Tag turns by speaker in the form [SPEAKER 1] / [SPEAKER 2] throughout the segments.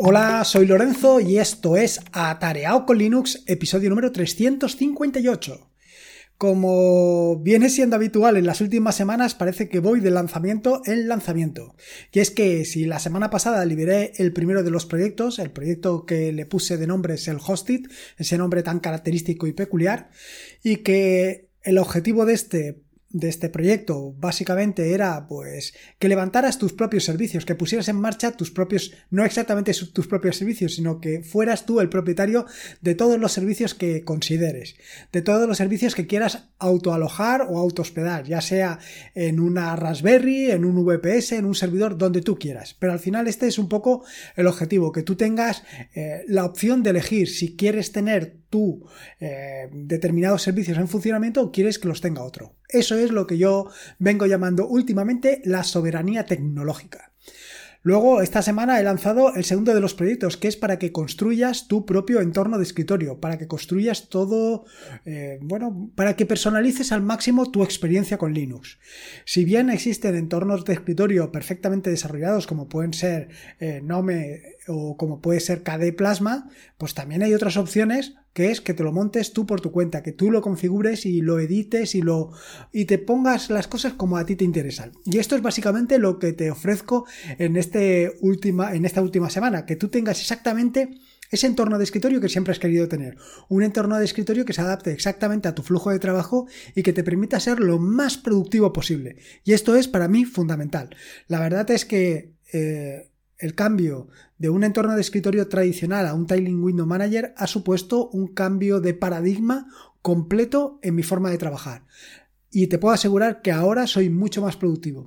[SPEAKER 1] Hola, soy Lorenzo y esto es Atareado con Linux, episodio número 358. Como viene siendo habitual en las últimas semanas, parece que voy de lanzamiento en lanzamiento. Y es que si la semana pasada liberé el primero de los proyectos, el proyecto que le puse de nombre es el Hosted, ese nombre tan característico y peculiar, y que el objetivo de este de este proyecto básicamente era pues que levantaras tus propios servicios, que pusieras en marcha tus propios, no exactamente tus propios servicios, sino que fueras tú el propietario de todos los servicios que consideres, de todos los servicios que quieras autoalojar o autohospedar, ya sea en una Raspberry, en un VPS, en un servidor, donde tú quieras. Pero al final este es un poco el objetivo, que tú tengas eh, la opción de elegir si quieres tener tú eh, determinados servicios en funcionamiento o quieres que los tenga otro. Eso es lo que yo vengo llamando últimamente la soberanía tecnológica. Luego, esta semana he lanzado el segundo de los proyectos, que es para que construyas tu propio entorno de escritorio, para que construyas todo, eh, bueno, para que personalices al máximo tu experiencia con Linux. Si bien existen entornos de escritorio perfectamente desarrollados, como pueden ser eh, Nome o como puede ser KD Plasma, pues también hay otras opciones que es que te lo montes tú por tu cuenta, que tú lo configures y lo edites y lo y te pongas las cosas como a ti te interesan. Y esto es básicamente lo que te ofrezco en este última en esta última semana, que tú tengas exactamente ese entorno de escritorio que siempre has querido tener. Un entorno de escritorio que se adapte exactamente a tu flujo de trabajo y que te permita ser lo más productivo posible. Y esto es para mí fundamental. La verdad es que eh, el cambio de un entorno de escritorio tradicional a un Tiling Window Manager ha supuesto un cambio de paradigma completo en mi forma de trabajar. Y te puedo asegurar que ahora soy mucho más productivo.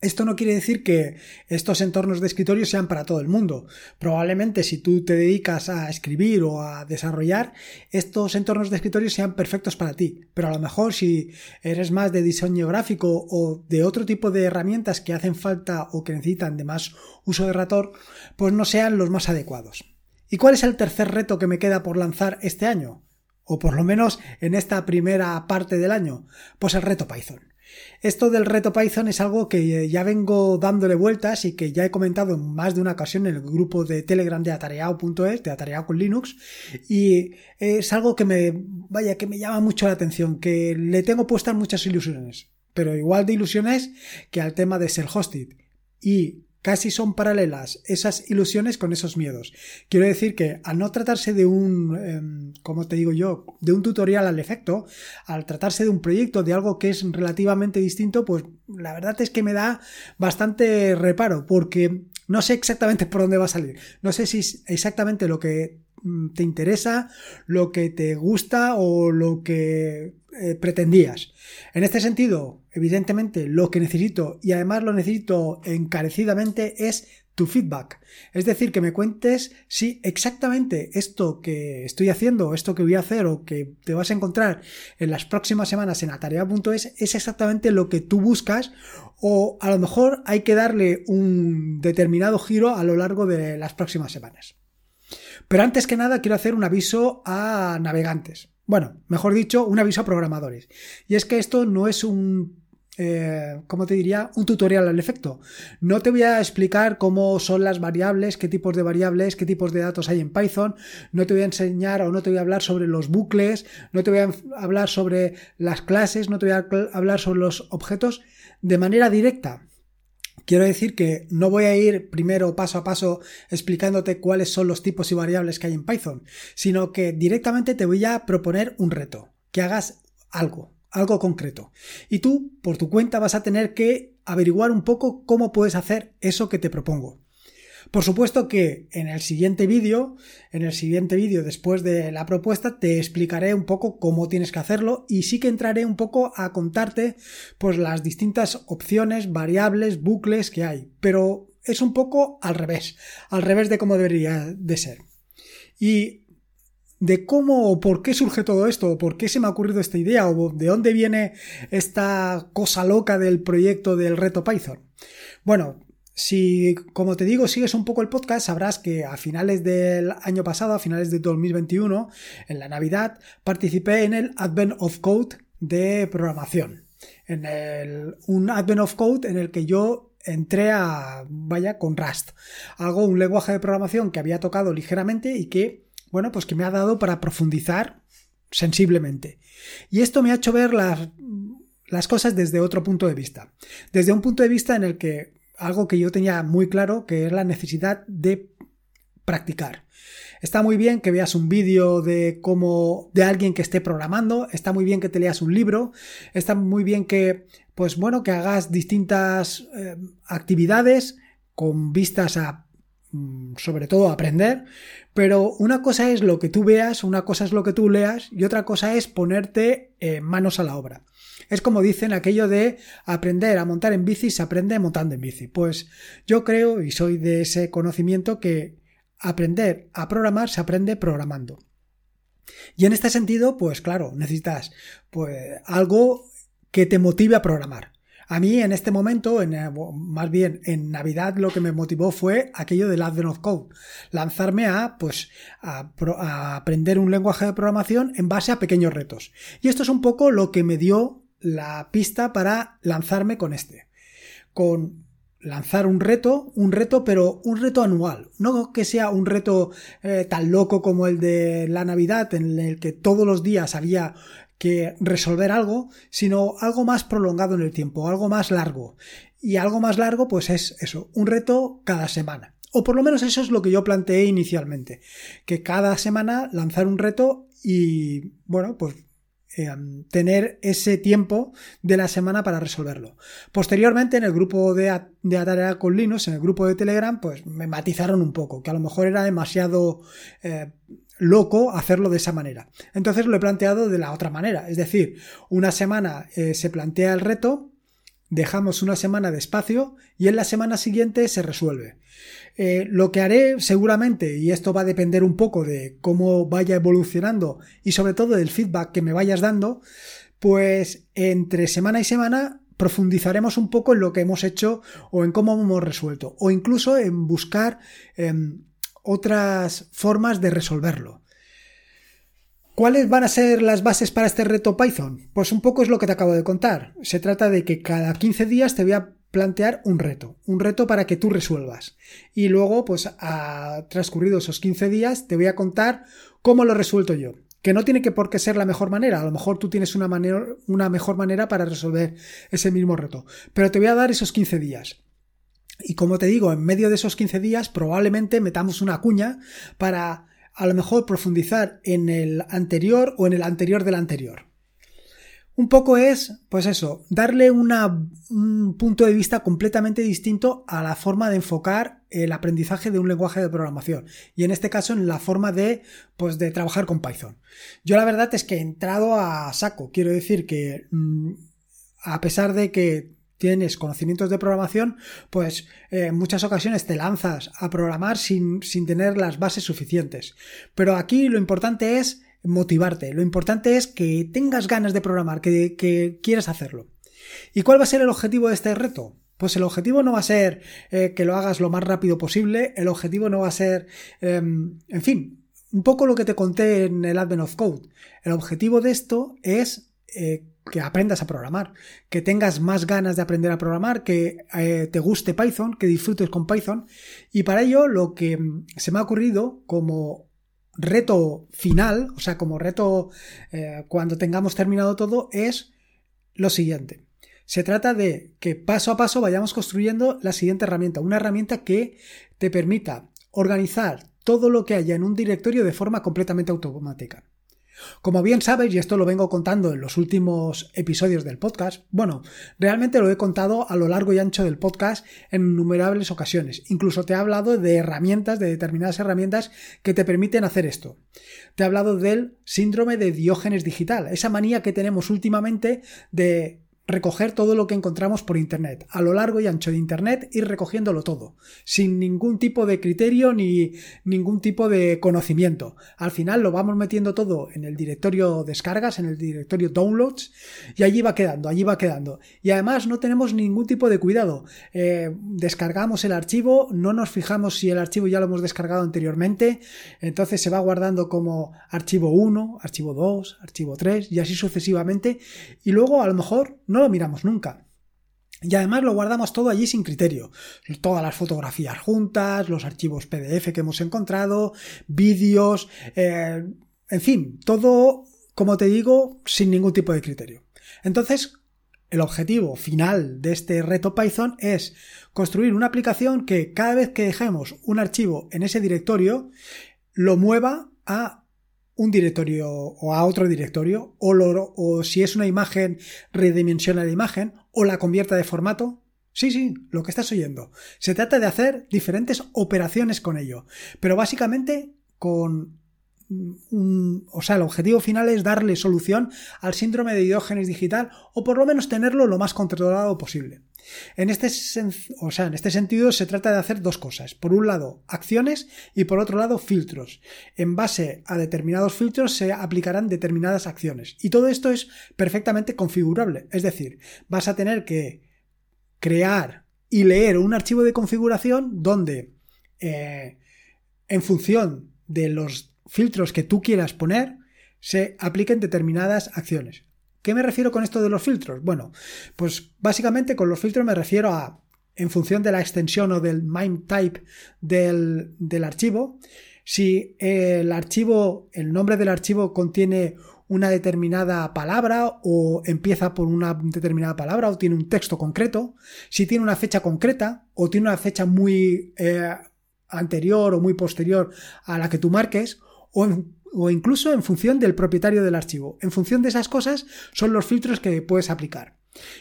[SPEAKER 1] Esto no quiere decir que estos entornos de escritorio sean para todo el mundo. Probablemente si tú te dedicas a escribir o a desarrollar, estos entornos de escritorio sean perfectos para ti. Pero a lo mejor si eres más de diseño gráfico o de otro tipo de herramientas que hacen falta o que necesitan de más uso de rator, pues no sean los más adecuados. ¿Y cuál es el tercer reto que me queda por lanzar este año? O por lo menos en esta primera parte del año. Pues el reto Python. Esto del reto Python es algo que ya vengo dándole vueltas y que ya he comentado en más de una ocasión en el grupo de Telegram de atareado.es, de atareado con Linux, y es algo que me, vaya, que me llama mucho la atención, que le tengo puestas muchas ilusiones, pero igual de ilusiones que al tema de ser hosted. Y Casi son paralelas esas ilusiones con esos miedos. Quiero decir que al no tratarse de un, em, como te digo yo, de un tutorial al efecto, al tratarse de un proyecto, de algo que es relativamente distinto, pues la verdad es que me da bastante reparo, porque no sé exactamente por dónde va a salir. No sé si es exactamente lo que mm, te interesa, lo que te gusta o lo que eh, pretendías. En este sentido, evidentemente, lo que necesito, y además lo necesito encarecidamente, es tu feedback. Es decir, que me cuentes si exactamente esto que estoy haciendo, esto que voy a hacer o que te vas a encontrar en las próximas semanas en atarea.es es exactamente lo que tú buscas o a lo mejor hay que darle un determinado giro a lo largo de las próximas semanas. Pero antes que nada quiero hacer un aviso a navegantes. Bueno, mejor dicho, un aviso a programadores. Y es que esto no es un eh, ¿cómo te diría? Un tutorial al efecto. No te voy a explicar cómo son las variables, qué tipos de variables, qué tipos de datos hay en Python. No te voy a enseñar o no te voy a hablar sobre los bucles, no te voy a hablar sobre las clases, no te voy a hablar sobre los objetos de manera directa. Quiero decir que no voy a ir primero paso a paso explicándote cuáles son los tipos y variables que hay en Python, sino que directamente te voy a proponer un reto, que hagas algo, algo concreto. Y tú, por tu cuenta, vas a tener que averiguar un poco cómo puedes hacer eso que te propongo. Por supuesto que en el siguiente vídeo, en el siguiente vídeo después de la propuesta, te explicaré un poco cómo tienes que hacerlo y sí que entraré un poco a contarte pues las distintas opciones, variables, bucles que hay. Pero es un poco al revés, al revés de cómo debería de ser. Y de cómo o por qué surge todo esto, o por qué se me ha ocurrido esta idea, o de dónde viene esta cosa loca del proyecto del reto Python. Bueno, si, como te digo, sigues un poco el podcast, sabrás que a finales del año pasado, a finales de 2021, en la Navidad, participé en el Advent of Code de programación. En el, un Advent of Code en el que yo entré a, vaya, con Rust. Algo, un lenguaje de programación que había tocado ligeramente y que, bueno, pues que me ha dado para profundizar sensiblemente. Y esto me ha hecho ver las, las cosas desde otro punto de vista. Desde un punto de vista en el que algo que yo tenía muy claro, que es la necesidad de practicar. Está muy bien que veas un vídeo de cómo de alguien que esté programando, está muy bien que te leas un libro, está muy bien que pues bueno, que hagas distintas eh, actividades con vistas a mm, sobre todo aprender, pero una cosa es lo que tú veas, una cosa es lo que tú leas y otra cosa es ponerte eh, manos a la obra. Es como dicen aquello de aprender a montar en bici se aprende montando en bici. Pues yo creo y soy de ese conocimiento que aprender a programar se aprende programando. Y en este sentido, pues claro, necesitas pues algo que te motive a programar. A mí en este momento, en, eh, más bien en Navidad, lo que me motivó fue aquello del Advent of Code. Lanzarme a, pues, a, aprender un lenguaje de programación en base a pequeños retos. Y esto es un poco lo que me dio la pista para lanzarme con este. Con lanzar un reto, un reto, pero un reto anual. No que sea un reto eh, tan loco como el de la Navidad, en el que todos los días había que resolver algo, sino algo más prolongado en el tiempo, algo más largo. Y algo más largo, pues es eso, un reto cada semana. O por lo menos eso es lo que yo planteé inicialmente, que cada semana lanzar un reto y, bueno, pues Em, tener ese tiempo de la semana para resolverlo. Posteriormente, en el grupo de, de con Linux, en el grupo de Telegram, pues me matizaron un poco, que a lo mejor era demasiado eh, loco hacerlo de esa manera. Entonces lo he planteado de la otra manera, es decir, una semana eh, se plantea el reto, dejamos una semana de espacio y en la semana siguiente se resuelve. Eh, lo que haré seguramente, y esto va a depender un poco de cómo vaya evolucionando y sobre todo del feedback que me vayas dando, pues entre semana y semana profundizaremos un poco en lo que hemos hecho o en cómo hemos resuelto o incluso en buscar em, otras formas de resolverlo. ¿Cuáles van a ser las bases para este reto Python? Pues un poco es lo que te acabo de contar. Se trata de que cada 15 días te voy a plantear un reto, un reto para que tú resuelvas. Y luego, pues a transcurrido esos 15 días, te voy a contar cómo lo resuelto yo. Que no tiene que por qué ser la mejor manera, a lo mejor tú tienes una, manera, una mejor manera para resolver ese mismo reto. Pero te voy a dar esos 15 días. Y como te digo, en medio de esos 15 días probablemente metamos una cuña para a lo mejor profundizar en el anterior o en el anterior del anterior. Un poco es, pues eso, darle un punto de vista completamente distinto a la forma de enfocar el aprendizaje de un lenguaje de programación. Y en este caso, en la forma de, pues, de trabajar con Python. Yo la verdad es que he entrado a saco. Quiero decir que, mm, a pesar de que tienes conocimientos de programación, pues eh, en muchas ocasiones te lanzas a programar sin, sin tener las bases suficientes. Pero aquí lo importante es motivarte. Lo importante es que tengas ganas de programar, que, quieras hacerlo. ¿Y cuál va a ser el objetivo de este reto? Pues el objetivo no va a ser eh, que lo hagas lo más rápido posible, el objetivo no va a ser, em, en fin, un poco lo que te conté en el Advent of Code. El objetivo de esto es eh, que aprendas a programar, que tengas más ganas de aprender a programar, que eh, te guste Python, que disfrutes con Python. Y para ello lo que mm, se me ha ocurrido como reto final, o sea, como reto eh, cuando tengamos terminado todo, es lo siguiente. Se trata de que paso a paso vayamos construyendo la siguiente herramienta, una herramienta que te permita organizar todo lo que haya en un directorio de forma completamente automática. Como bien sabes, y esto lo vengo contando en los últimos episodios del podcast, bueno, realmente lo he contado a lo largo y ancho del podcast en innumerables ocasiones. Incluso te he hablado de herramientas, de determinadas herramientas que te permiten hacer esto. Te he hablado del síndrome de Diógenes digital, esa manía que tenemos últimamente de recoger todo lo que encontramos por Internet, a lo largo y ancho de Internet, ir recogiéndolo todo, sin ningún tipo de criterio ni ningún tipo de conocimiento. Al final lo vamos metiendo todo en el directorio descargas, en el directorio downloads, y allí va quedando, allí va quedando. Y además no tenemos ningún tipo de cuidado. Eh, descargamos el archivo, no nos fijamos si el archivo ya lo hemos descargado anteriormente, entonces se va guardando como archivo 1, archivo 2, archivo 3, y así sucesivamente, y luego a lo mejor no lo miramos nunca. Y además lo guardamos todo allí sin criterio. Todas las fotografías juntas, los archivos PDF que hemos encontrado, vídeos, eh, en fin, todo, como te digo, sin ningún tipo de criterio. Entonces, el objetivo final de este reto Python es construir una aplicación que cada vez que dejemos un archivo en ese directorio, lo mueva a un directorio o a otro directorio, o, o si es una imagen, redimensiona la imagen, o la convierta de formato. Sí, sí, lo que estás oyendo. Se trata de hacer diferentes operaciones con ello, pero básicamente con o sea, el objetivo final es darle solución al síndrome de Diógenes digital o por lo menos tenerlo lo más controlado posible. En este, o sea, en este sentido se trata de hacer dos cosas. Por un lado, acciones y por otro lado, filtros. En base a determinados filtros se aplicarán determinadas acciones. Y todo esto es perfectamente configurable. Es decir, vas a tener que crear y leer un archivo de configuración donde eh, en función de los filtros que tú quieras poner se apliquen determinadas acciones. ¿Qué me refiero con esto de los filtros? Bueno, pues básicamente con los filtros me refiero a, en función de la extensión o del MIME type del, del archivo, si el archivo, el nombre del archivo contiene una determinada palabra o empieza por una determinada palabra o tiene un texto concreto, si tiene una fecha concreta o tiene una fecha muy eh, anterior o muy posterior a la que tú marques, o, incluso en función del propietario del archivo. En función de esas cosas son los filtros que puedes aplicar.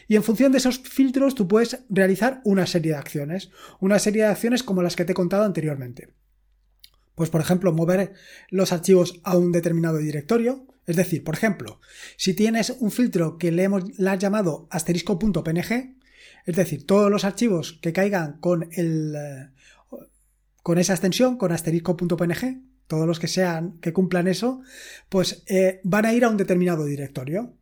[SPEAKER 1] Y en función de esos filtros tú puedes realizar una serie de acciones, una serie de acciones como las que te he contado anteriormente. Pues por ejemplo, mover los archivos a un determinado directorio, es decir, por ejemplo, si tienes un filtro que le hemos has llamado asterisco.png, es decir, todos los archivos que caigan con el eh, con esa extensión, con asterisco.png, todos los que sean, que cumplan eso, pues eh, van a ir a un determinado directorio.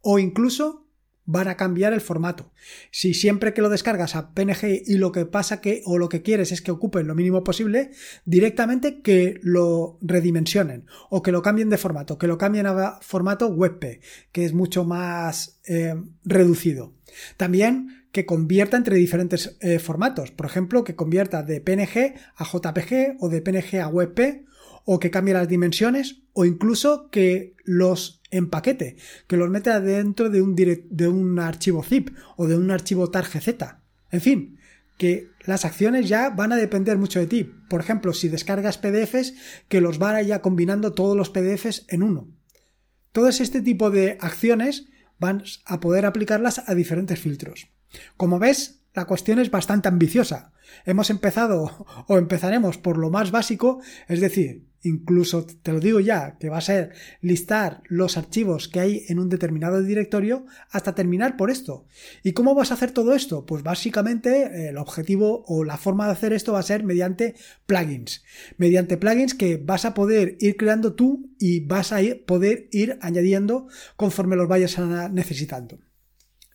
[SPEAKER 1] O incluso van a cambiar el formato. Si siempre que lo descargas a PNG y lo que pasa que, o lo que quieres es que ocupen lo mínimo posible, directamente que lo redimensionen o que lo cambien de formato, que lo cambien a formato WebP, que es mucho más eh, reducido. También que convierta entre diferentes eh, formatos. Por ejemplo, que convierta de PNG a JPG o de PNG a WebP o que cambie las dimensiones o incluso que los empaquete, que los meta dentro de un, archivo zip o de un archivo targz. En fin, que las acciones ya van a depender mucho de ti. Por ejemplo, si descargas PDFs, que los vaya combinando todos los PDFs en uno. Todo este tipo de acciones van a poder aplicarlas a diferentes filtros. Como ves, la cuestión es bastante ambiciosa. Hemos empezado o empezaremos por lo más básico, es decir, Incluso te lo digo ya, que va a ser listar los archivos que hay en un determinado directorio hasta terminar por esto. ¿Y cómo vas a hacer todo esto? Pues básicamente el objetivo o la forma de hacer esto va a ser mediante plugins. Mediante plugins que vas a poder ir creando tú y vas a poder ir añadiendo conforme los vayas necesitando.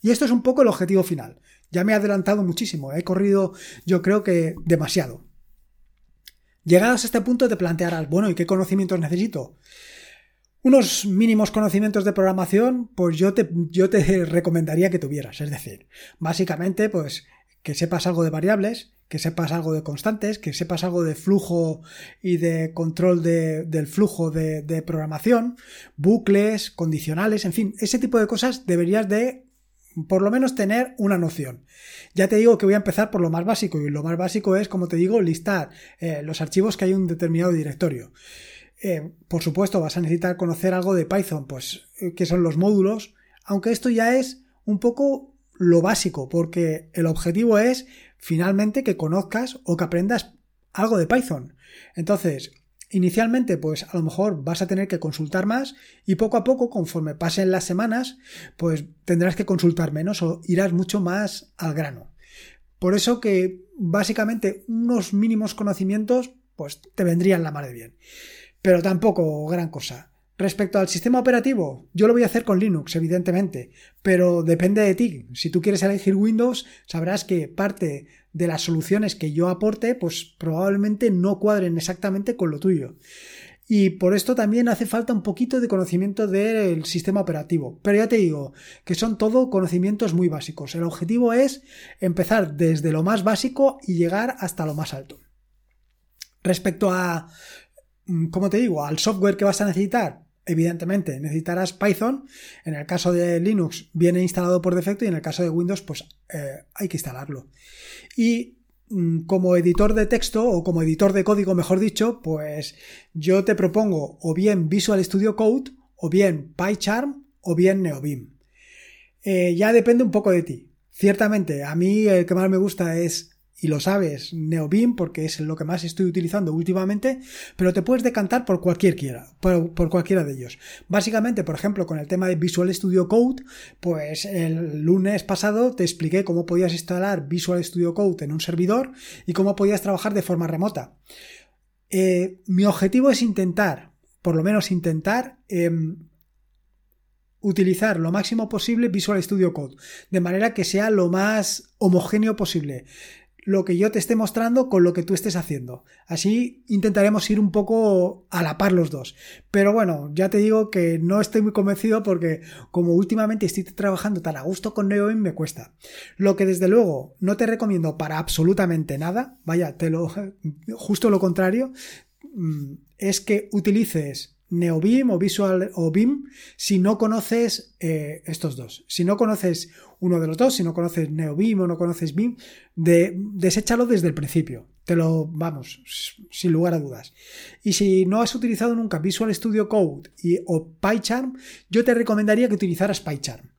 [SPEAKER 1] Y esto es un poco el objetivo final. Ya me he adelantado muchísimo, he corrido yo creo que demasiado. Llegados a este punto te plantearás, bueno, ¿y qué conocimientos necesito? Unos mínimos conocimientos de programación, pues yo te, yo te recomendaría que tuvieras. Es decir, básicamente, pues que sepas algo de variables, que sepas algo de constantes, que sepas algo de flujo y de control del flujo de, de, programación, bucles, condicionales, en fin, ese tipo de cosas deberías de por lo menos tener una noción. Ya te digo que voy a empezar por lo más básico y lo más básico es, como te digo, listar eh, los archivos que hay en un determinado directorio. Eh, por supuesto, vas a necesitar conocer algo de Python, pues eh, que son los módulos, aunque esto ya es un poco lo básico, porque el objetivo es finalmente que conozcas o que aprendas algo de Python. Entonces, Inicialmente, pues a lo mejor vas a tener que consultar más y poco a poco, conforme pasen las semanas, pues tendrás que consultar menos o irás mucho más al grano. Por eso que básicamente unos mínimos conocimientos pues te vendrían la mar de bien. Pero tampoco gran cosa. Respecto al sistema operativo, yo lo voy a hacer con Linux, evidentemente, pero depende de ti. Si tú quieres elegir Windows, sabrás que parte de las soluciones que yo aporte, pues probablemente no cuadren exactamente con lo tuyo. y por esto también hace falta un poquito de conocimiento del sistema operativo. Pero ya te digo que son todo conocimientos muy básicos. El objetivo es empezar desde lo más básico y llegar hasta lo más alto. Respecto a, mm, como te digo, al software que vas a necesitar, evidentemente necesitarás Python. En el caso de Linux viene instalado por defecto y en el caso de Windows pues eh, hay que instalarlo. Y mm, como editor de texto o como editor de código, mejor dicho, pues yo te propongo o bien Visual Studio Code o bien PyCharm o bien NeoBeam. Eh, ya depende un poco de ti. Ciertamente, a mí el que más me gusta es y lo sabes, NeoBeam, porque es lo que más estoy utilizando últimamente, pero te puedes decantar por cualquier quiera, por, cualquiera de ellos. Básicamente, por ejemplo, con el tema de Visual Studio Code, pues el lunes pasado te expliqué cómo podías instalar Visual Studio Code en un servidor y cómo podías trabajar de forma remota. Eh, mi objetivo es intentar, por lo menos intentar, em, utilizar lo máximo posible Visual Studio Code, de manera que sea lo más homogéneo posible lo que yo te esté mostrando con lo que tú estés haciendo. Así intentaremos ir un poco a la par los dos. Pero bueno, ya te digo que no estoy muy convencido porque como últimamente estoy trabajando tan a gusto con NeoBeam me cuesta. Lo que desde luego no te recomiendo para absolutamente nada, vaya, te lo justo lo contrario, mm, es que utilices NeoBeam o Visual o BIM si no conoces eh, estos dos. Si no conoces uno de los dos, si no conoces NeoBeam o no conoces BIM, de, deséchalo desde el principio. Te lo, vamos, sin lugar a dudas. Y si no has utilizado nunca Visual Studio Code y, o PyCharm, yo te recomendaría que utilizaras PyCharm.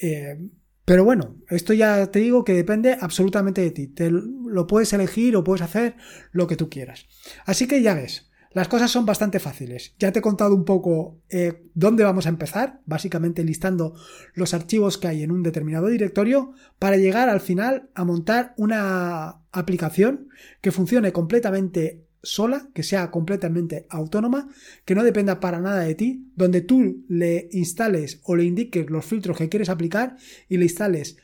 [SPEAKER 1] Eh, pero bueno, esto ya te digo que depende absolutamente de ti. Te lo puedes elegir o puedes hacer lo que tú quieras. Así que ya ves, las cosas son bastante fáciles. Ya te he contado un poco eh, dónde vamos a empezar, básicamente listando los archivos que hay en un determinado directorio para llegar al final a montar una aplicación que funcione completamente sola, que sea completamente autónoma, que no dependa para nada de ti, donde tú le instales o le indiques los filtros que quieres aplicar y le instales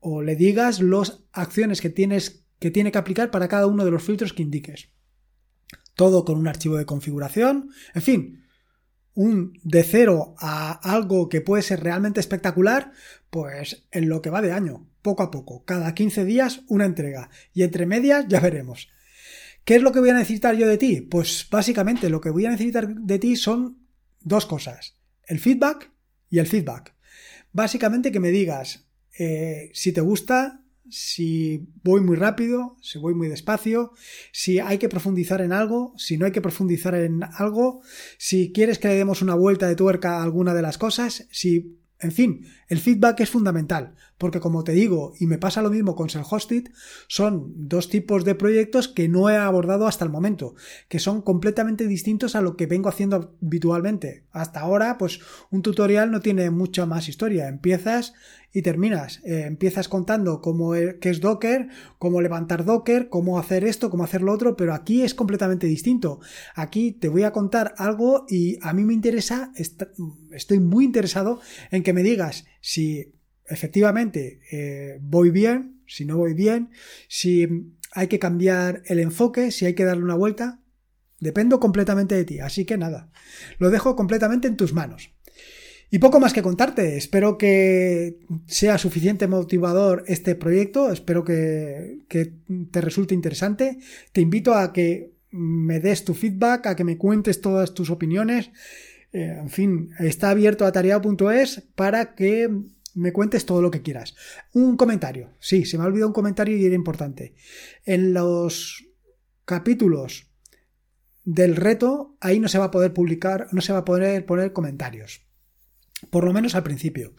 [SPEAKER 1] o le digas las acciones que tienes que tiene que aplicar para cada uno de los filtros que indiques todo con un archivo de configuración, en fin, un de cero a algo que puede ser realmente espectacular, pues en lo que va de año, poco a poco, cada 15 días una entrega y entre medias ya veremos. ¿Qué es lo que voy a necesitar yo de ti? Pues básicamente lo que voy a necesitar de ti son dos cosas, el feedback y el feedback. Básicamente que me digas eh, si te gusta, si voy muy rápido, si voy muy despacio, si hay que profundizar en algo, si no hay que profundizar en algo, si quieres que le demos una vuelta de tuerca a alguna de las cosas, si en fin, el feedback es fundamental, porque como te digo, y me pasa lo mismo con Self-Hosted, son dos tipos de proyectos que no he abordado hasta el momento, que son completamente distintos a lo que vengo haciendo habitualmente. Hasta ahora, pues un tutorial no tiene mucha más historia. Empiezas y terminas. Eh, empiezas contando cómo e, qué es Docker, cómo levantar Docker, cómo hacer esto, cómo hacer lo otro, pero aquí es completamente distinto. Aquí te voy a contar algo y a mí me interesa, estoy muy interesado en que me digas si efectivamente eh, voy bien, si no voy bien, si hay que cambiar el enfoque, si hay que darle una vuelta. Dependo completamente de ti, así que nada, lo dejo completamente en tus manos. Y poco más que contarte. Espero que sea suficiente motivador este proyecto. Espero que, te resulte interesante. Te invito a que me des tu feedback, a que me cuentes todas tus opiniones. Eh, en fin, está abierto a tarea.es para que me cuentes todo lo que quieras. Un comentario. Sí, se me ha olvidado un comentario y era importante. En los capítulos del reto, ahí no se va a poder publicar, no se va a poder poner comentarios por lo menos al principio.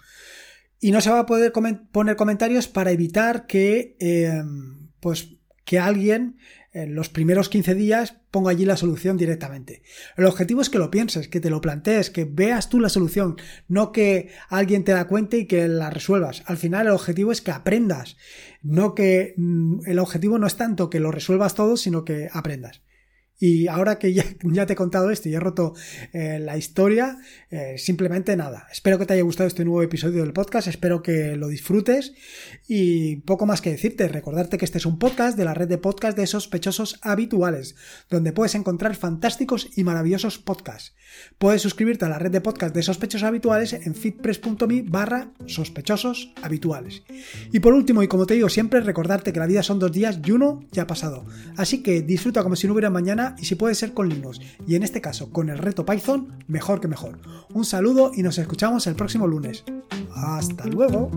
[SPEAKER 1] Y no se va a poder poner comentarios para evitar que, em, pues, que alguien en los primeros 15 días ponga allí la solución directamente. El objetivo es que lo pienses, que te lo plantees, que veas tú la solución, no que alguien te la cuente y que la resuelvas. Al final el objetivo es que aprendas, no que mm, el objetivo no es tanto que lo resuelvas todo, sino que aprendas. Y ahora que ya, te he contado esto y he roto eh, la historia, eh, simplemente nada. Espero que te haya gustado este nuevo episodio del podcast, espero que lo disfrutes y poco más que decirte. Recordarte que este es un podcast de la red de podcast de sospechosos habituales, donde puedes encontrar fantásticos y maravillosos podcasts. Puedes suscribirte a la red de podcast de sospechosos habituales en fitpress.me barra sospechosos habituales. Y por último, y como te digo siempre, recordarte que la vida son dos días y uno ya ha pasado. Así que disfruta como si no hubiera y si puede ser con Linux y en este caso con el reto Python, mejor que mejor. Un saludo y nos escuchamos el próximo lunes. Hasta luego.